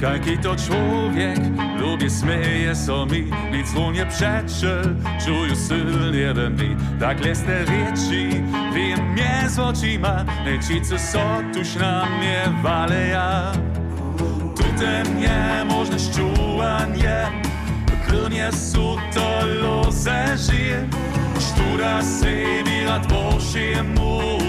Taki to człowiek, lubię smieje so mi, nic mu nie przeczy, czuję silnie we mnie. Tak lesne rzeczy, wiem mnie z oczyma, necice so tuż na mnie waleja. Tutaj nie można szczułanie, klnie su to lose żyje, sztura se bira tworzy mu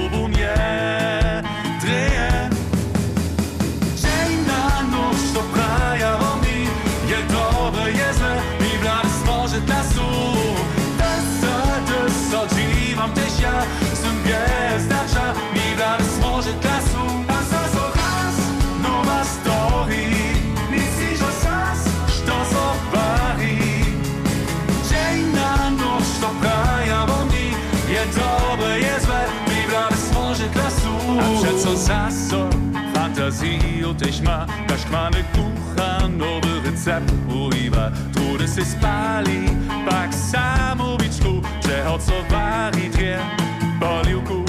co zasor Fantazji u teś ma Nasz kmany kucha nowy recept uiwa Trudy se spali pak samowiczku Czego co wari dwie poliłku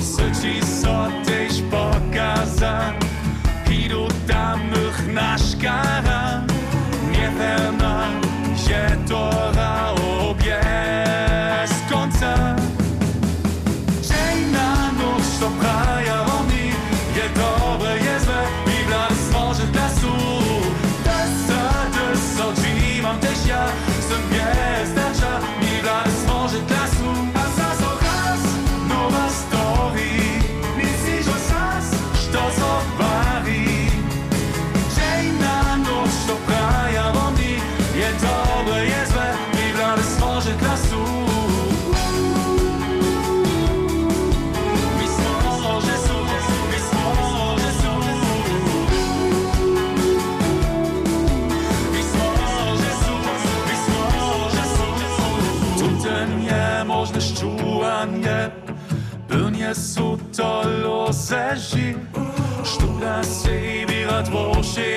Syci so tyś pokaza Idu tamnych nasz kara Nie pewna, że to lange. Bünyes úttal az ezsi Stúrás szévirat vósi